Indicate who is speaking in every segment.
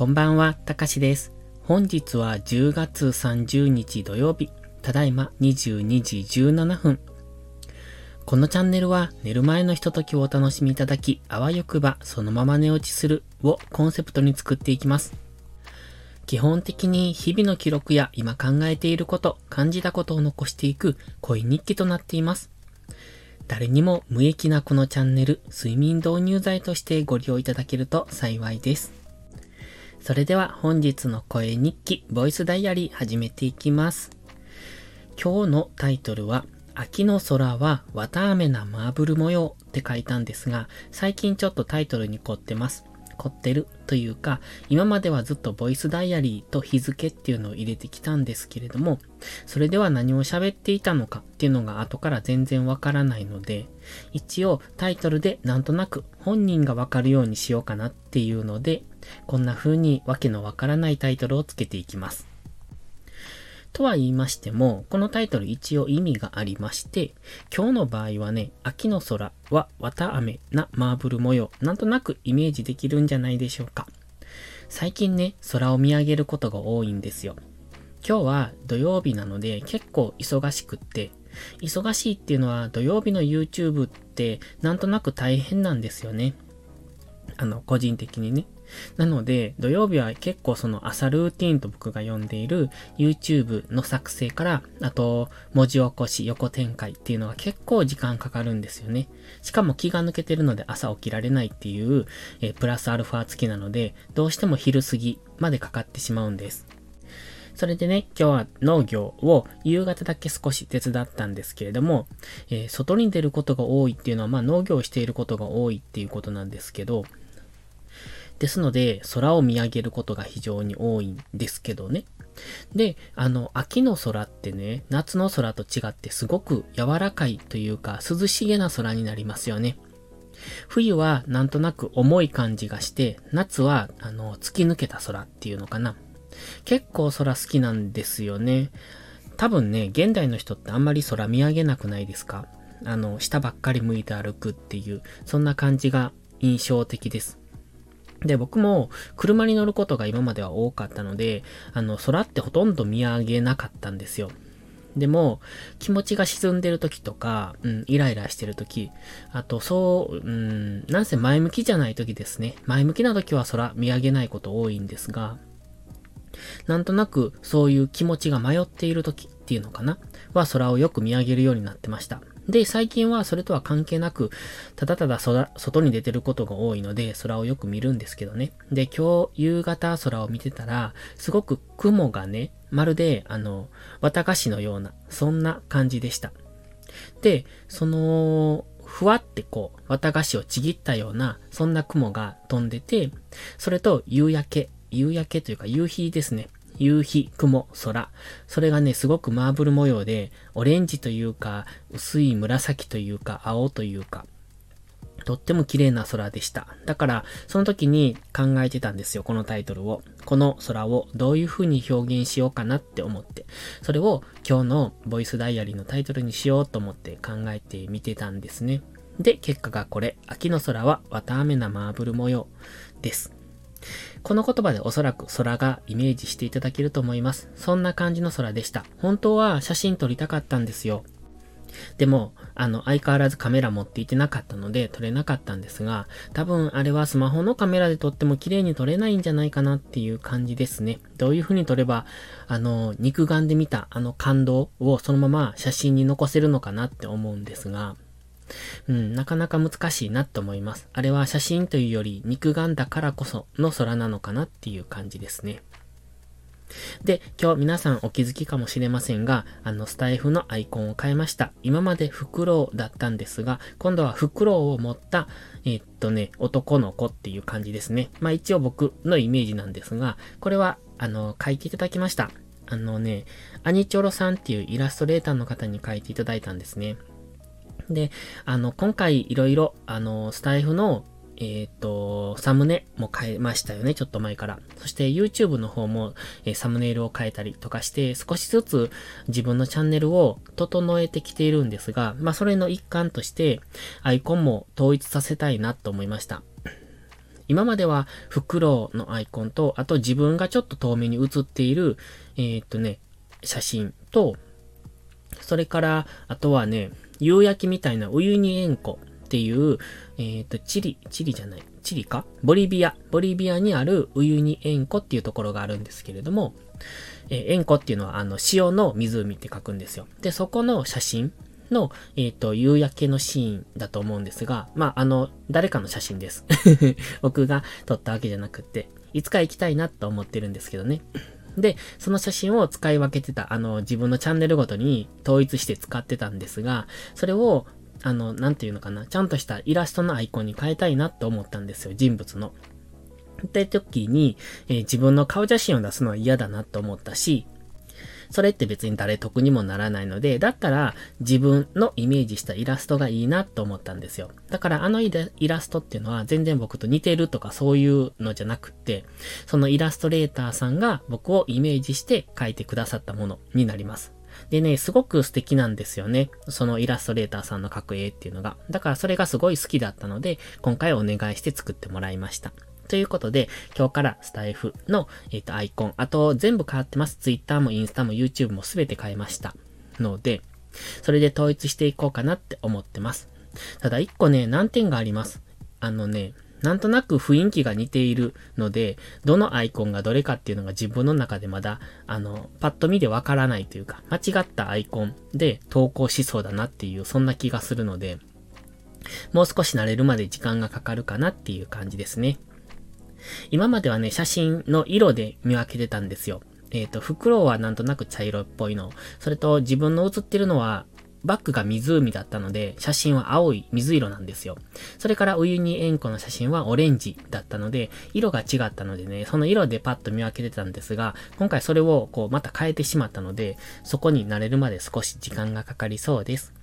Speaker 1: こんばんは、たかしです。本日は10月30日土曜日、ただいま22時17分。このチャンネルは寝る前のひとときをお楽しみいただき、あわよくばそのまま寝落ちするをコンセプトに作っていきます。基本的に日々の記録や今考えていること、感じたことを残していく恋日記となっています。誰にも無益なこのチャンネル、睡眠導入剤としてご利用いただけると幸いです。それでは本日の声日記、ボイスダイアリー始めていきます。今日のタイトルは、秋の空は綿飴なマーブル模様って書いたんですが、最近ちょっとタイトルに凝ってます。凝ってるというか、今まではずっとボイスダイアリーと日付っていうのを入れてきたんですけれども、それでは何を喋っていたのかっていうのが後から全然わからないので、一応タイトルでなんとなく本人がわかるようにしようかなっていうので、こんな風にわけのわからないタイトルをつけていきます。とは言いましても、このタイトル一応意味がありまして、今日の場合はね、秋の空は綿飴なマーブル模様、なんとなくイメージできるんじゃないでしょうか。最近ね、空を見上げることが多いんですよ。今日は土曜日なので結構忙しくって、忙しいっていうのは土曜日の YouTube ってなんとなく大変なんですよね。あの、個人的にね。なので、土曜日は結構その朝ルーティンと僕が読んでいる YouTube の作成から、あと文字起こし、横展開っていうのが結構時間かかるんですよね。しかも気が抜けてるので朝起きられないっていう、えー、プラスアルファ付きなので、どうしても昼過ぎまでかかってしまうんです。それでね、今日は農業を夕方だけ少し手伝ったんですけれども、えー、外に出ることが多いっていうのは、まあ農業をしていることが多いっていうことなんですけど、ですので、空を見上げることが非常に多いんですけどね。で、あの、秋の空ってね、夏の空と違ってすごく柔らかいというか、涼しげな空になりますよね。冬はなんとなく重い感じがして、夏は、あの、突き抜けた空っていうのかな。結構空好きなんですよね。多分ね、現代の人ってあんまり空見上げなくないですか？あの、下ばっかり向いて歩くっていう、そんな感じが印象的です。で、僕も車に乗ることが今までは多かったので、あの、空ってほとんど見上げなかったんですよ。でも、気持ちが沈んでる時とか、うん、イライラしてる時、あと、そう、うん、なんせ前向きじゃない時ですね。前向きな時は空見上げないこと多いんですが、なんとなくそういう気持ちが迷っている時っていうのかな？は空をよく見上げるようになってました。で、最近はそれとは関係なく、ただただ外に出てることが多いので、空をよく見るんですけどね。で、今日夕方空を見てたら、すごく雲がね、まるで、あの、綿菓子のような、そんな感じでした。で、その、ふわってこう、綿菓子をちぎったような、そんな雲が飛んでて、それと夕焼け、夕焼けというか夕日ですね。夕日、雲、空。それがね、すごくマーブル模様で、オレンジというか、薄い紫というか、青というか、とっても綺麗な空でした。だから、その時に考えてたんですよ、このタイトルを。この空をどういう風に表現しようかなって思って。それを今日のボイスダイアリーのタイトルにしようと思って考えてみてたんですね。で、結果がこれ。秋の空は綿飴なマーブル模様です。この言葉でおそらく空がイメージしていただけると思います。そんな感じの空でした。本当は写真撮りたかったんですよ。でも、あの、相変わらずカメラ持っていてなかったので撮れなかったんですが、多分あれはスマホのカメラで撮っても綺麗に撮れないんじゃないかなっていう感じですね。どういう風に撮れば、あの、肉眼で見たあの感動をそのまま写真に残せるのかなって思うんですが、うん、なかなか難しいなと思います。あれは写真というより肉眼だからこその空なのかなっていう感じですね。で、今日皆さんお気づきかもしれませんが、あのスタイフのアイコンを変えました。今までフクロウだったんですが、今度はフクロウを持った、えー、っとね、男の子っていう感じですね。まあ一応僕のイメージなんですが、これは、あの、書いていただきました。あのね、アニチョロさんっていうイラストレーターの方に書いていただいたんですね。で、あの、今回いろいろ、あの、スタイフの、えっ、ー、と、サムネも変えましたよね、ちょっと前から。そして YouTube の方も、えー、サムネイルを変えたりとかして、少しずつ自分のチャンネルを整えてきているんですが、まあ、それの一環として、アイコンも統一させたいなと思いました。今まではフクロウのアイコンと、あと自分がちょっと遠目に映っている、えー、っとね、写真と、それから、あとはね、夕焼けみたいなウユニ塩湖っていう、えっ、と、チリ、チリじゃない、チリか？ボリビア。ボリビアにあるウユニ塩湖っていうところがあるんですけれども、えー、塩湖っていうのはあの塩の湖って書くんですよ。で、そこの写真の、えっ、ー、と、夕焼けのシーンだと思うんですが、まあ、あの、誰かの写真です。僕が撮ったわけじゃなくって、いつか行きたいなと思ってるんですけどね。で、その写真を使い分けてた、あの、自分のチャンネルごとに統一して使ってたんですが、それを、あの、なんていうのかな、ちゃんとしたイラストのアイコンに変えたいなって思ったんですよ、人物の。って時に、えー、自分の顔写真を出すのは嫌だなと思ったし、それって別に誰得にもならないので、だったら自分のイメージしたイラストがいいなと思ったんですよ。だからあのイラストっていうのは全然僕と似てるとかそういうのじゃなくって、そのイラストレーターさんが僕をイメージして描いてくださったものになります。でね、すごく素敵なんですよね。そのイラストレーターさんの描く絵っていうのが。だからそれがすごい好きだったので、今回お願いして作ってもらいました。ということで、今日からスタイフの、えっ、ー、と、アイコン、あと全部変わってます。Twitter もインスタも YouTube も全て変えました。ので、それで統一していこうかなって思ってます。ただ一個ね、難点があります。あのね、なんとなく雰囲気が似ているので、どのアイコンがどれかっていうのが自分の中でまだ、あの、パッと見でわからないというか、間違ったアイコンで投稿しそうだなっていう、そんな気がするので、もう少し慣れるまで時間がかかるかなっていう感じですね。今まではね、写真の色で見分けてたんですよ。えっ、ー、と、袋はなんとなく茶色っぽいの。それと自分の写ってるのは、バックが湖だったので、写真は青い水色なんですよ。それからウユニ塩湖の写真はオレンジだったので、色が違ったのでね、その色でパッと見分けてたんですが、今回それをこうまた変えてしまったので、そこに慣れるまで少し時間がかかりそうです。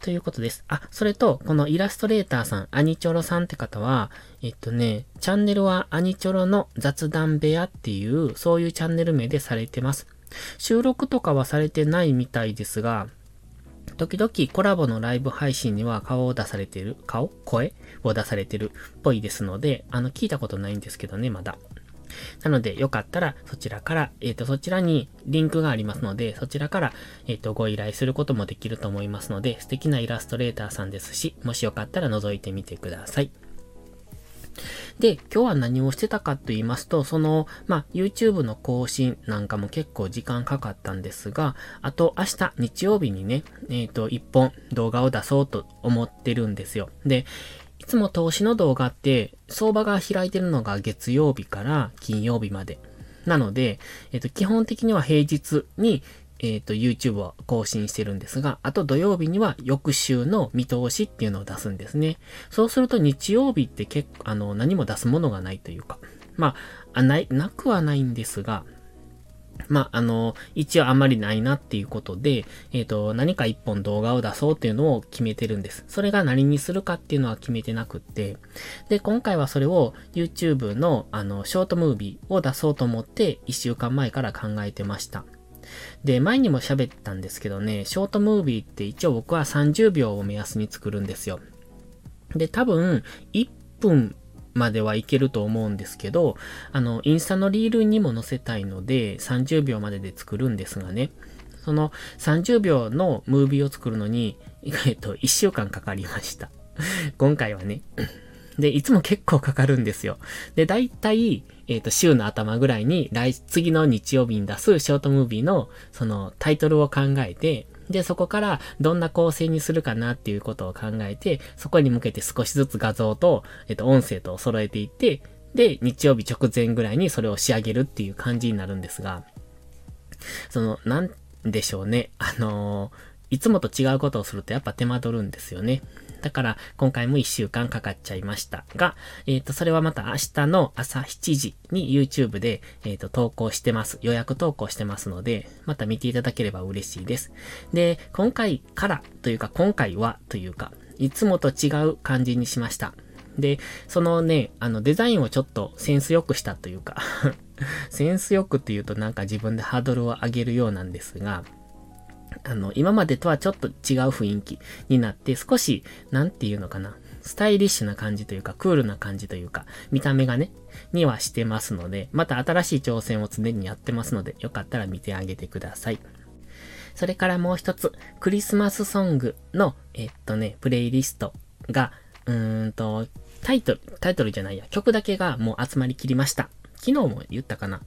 Speaker 1: ということです。あ、それと、このイラストレーターさん、アニチョロさんって方は、えっとね、チャンネルはアニチョロの雑談部屋っていう、そういうチャンネル名でされてます。収録とかはされてないみたいですが、時々コラボのライブ配信には顔を出されてる、顔？声？を出されてるっぽいですので、あの、聞いたことないんですけどね、まだ。なので、よかったら、そちらから、えっ、ー、と、そちらにリンクがありますので、そちらから、えっ、ー、と、ご依頼することもできると思いますので、素敵なイラストレーターさんですし、もしよかったら覗いてみてください。で、今日は何をしてたかと言いますと、その、まあ、YouTube の更新なんかも結構時間かかったんですが、あと明日日曜日にね、えっ、ー、と、一本動画を出そうと思ってるんですよ。で、いつも投資の動画って、相場が開いてるのが月曜日から金曜日まで。なので、えっ、と、基本的には平日に、えっ、と、YouTube を更新してるんですが、あと土曜日には翌週の見通しっていうのを出すんですね。そうすると日曜日って結構、あの、何も出すものがないというか、まあ、ない、なくはないんですが、まあ、あの、一応あまりないなっていうことで、えっ、ー、と、何か一本動画を出そうっていうのを決めてるんです。それが何にするかっていうのは決めてなくって、で、今回はそれを YouTube の、あの、ショートムービーを出そうと思って、一週間前から考えてました。で、前にも喋ったんですけどね、ショートムービーって一応僕は30秒を目安に作るんですよ。で、多分、1分まではいけると思うんですけど、あの、インスタのリールにも載せたいので、30秒までで作るんですがね、その30秒のムービーを作るのに、えっと、1週間かかりました。今回はね。で、いつも結構かかるんですよ。で、だいたい、えっ、ー、と、週の頭ぐらいに、来、次の日曜日に出すショートムービーの、その、タイトルを考えて、で、そこからどんな構成にするかなっていうことを考えて、そこに向けて少しずつ画像と、えっと、音声と揃えていって、で、日曜日直前ぐらいにそれを仕上げるっていう感じになるんですが、その、なんでしょうね。あのー、いつもと違うことをするとやっぱ手間取るんですよね。だから、今回も1週間かかっちゃいましたが、えっ、ー、と、それはまた明日の朝7時に YouTube で、えっ、ー、と、投稿してます。予約投稿してますので、また見ていただければ嬉しいです。で、今回からというか、今回はというか、いつもと違う感じにしました。で、そのね、あのデザインをちょっとセンス良くしたというか センス良くって言うとなんか自分でハードルを上げるようなんですが、あの、今までとはちょっと違う雰囲気になって、少し、なんていうのかな。スタイリッシュな感じというか、クールな感じというか、見た目がね、にはしてますので、また新しい挑戦を常にやってますので、よかったら見てあげてください。それからもう一つ、クリスマスソングの、えっとね、プレイリストが、うーんと、タイトル、タイトルじゃないや、曲だけがもう集まりきりました。昨日も言ったかな。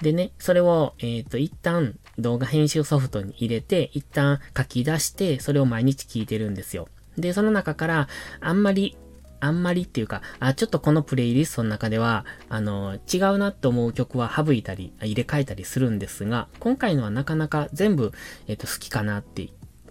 Speaker 1: でね、それを、えっ、ー、と、一旦動画編集ソフトに入れて、一旦書き出して、それを毎日聞いてるんですよ。で、その中から、あんまり、あんまりっていうか、あ、ちょっとこのプレイリストの中では、あの、違うなと思う曲は省いたり、入れ替えたりするんですが、今回のはなかなか全部、えっ、と、好きかなって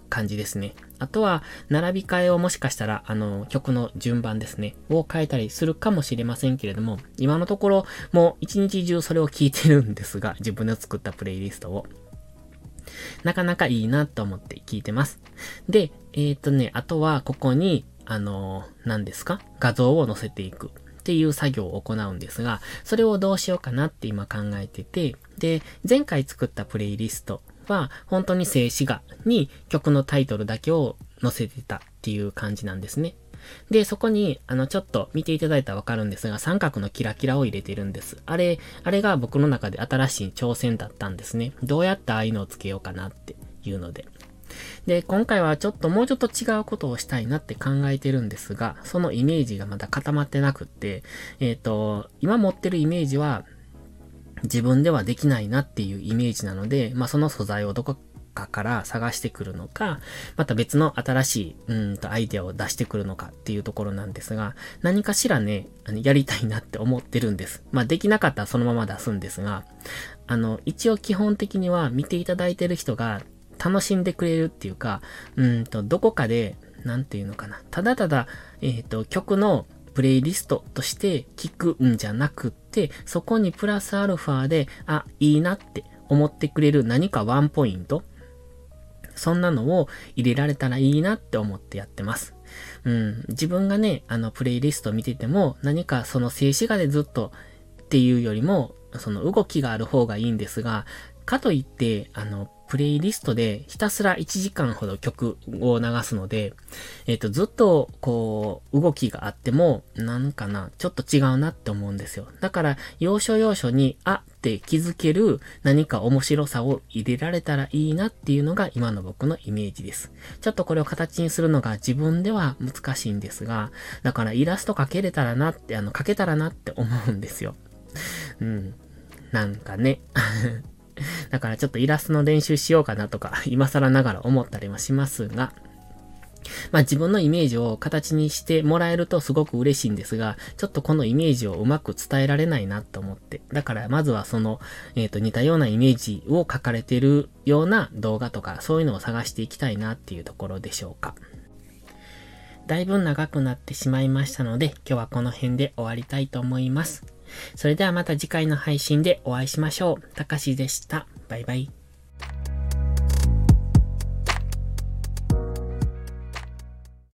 Speaker 1: 感じですね。あとは、並び替えをもしかしたら、あの、曲の順番ですね、を変えたりするかもしれませんけれども、今のところ、もう一日中それを聴いてるんですが、自分で作ったプレイリストを。なかなかいいなと思って聞いてます。で、えっ、ー、とね、あとは、ここに、あの、何ですか？画像を載せていく。っていう作業を行うんですが、それをどうしようかなって今考えてて、で、前回作ったプレイリストは、本当に静止画に曲のタイトルだけを載せてたっていう感じなんですね。で、そこに、あの、ちょっと見ていただいたらわかるんですが、三角のキラキラを入れてるんです。あれ、あれが僕の中で新しい挑戦だったんですね。どうやってああいうのをつけようかなっていうので。で、今回はちょっともうちょっと違うことをしたいなって考えてるんですが、そのイメージがまだ固まってなくって、えっ、ー、と、今持ってるイメージは、自分ではできないなっていうイメージなので、まあその素材をどこかから探してくるのか、また別の新しい、うんとアイデアを出してくるのかっていうところなんですが、何かしらね、あのやりたいなって思ってるんです。まあできなかったらそのまま出すんですが、あの、一応基本的には見ていただいてる人が楽しんでくれるっていうか、うんと、どこかで、なんていうのかな。ただただ、えっ、ー、と、曲のプレイリストとして聞くんじゃなくって、そこにプラスアルファで、あ、いいなって思ってくれる何かワンポイント、そんなのを入れられたらいいなって思ってやってます。うん、自分がね、あの、プレイリスト見てても、何かその静止画でずっとっていうよりも、その動きがある方がいいんですが、かといって、あの、プレイリストでひたすら1時間ほど曲を流すので、えっ、ー、と、ずっと、こう、動きがあっても、なんかな、ちょっと違うなって思うんですよ。だから、要所要所に、あって気づける何か面白さを入れられたらいいなっていうのが今の僕のイメージです。ちょっとこれを形にするのが自分では難しいんですが、だからイラスト描けれたらなって、あの、描けたらなって思うんですよ。うん。なんかね。だからちょっとイラストの練習しようかなとか、今更ながら思ったりもしますが、まあ自分のイメージを形にしてもらえるとすごく嬉しいんですが、ちょっとこのイメージをうまく伝えられないなと思って。だからまずはその、えっ、ー、と似たようなイメージを書かれてるような動画とか、そういうのを探していきたいなっていうところでしょうか。だいぶ長くなってしまいましたので、今日はこの辺で終わりたいと思います。それではまた次回の配信でお会いしましょう。たかしでした。バイバイ。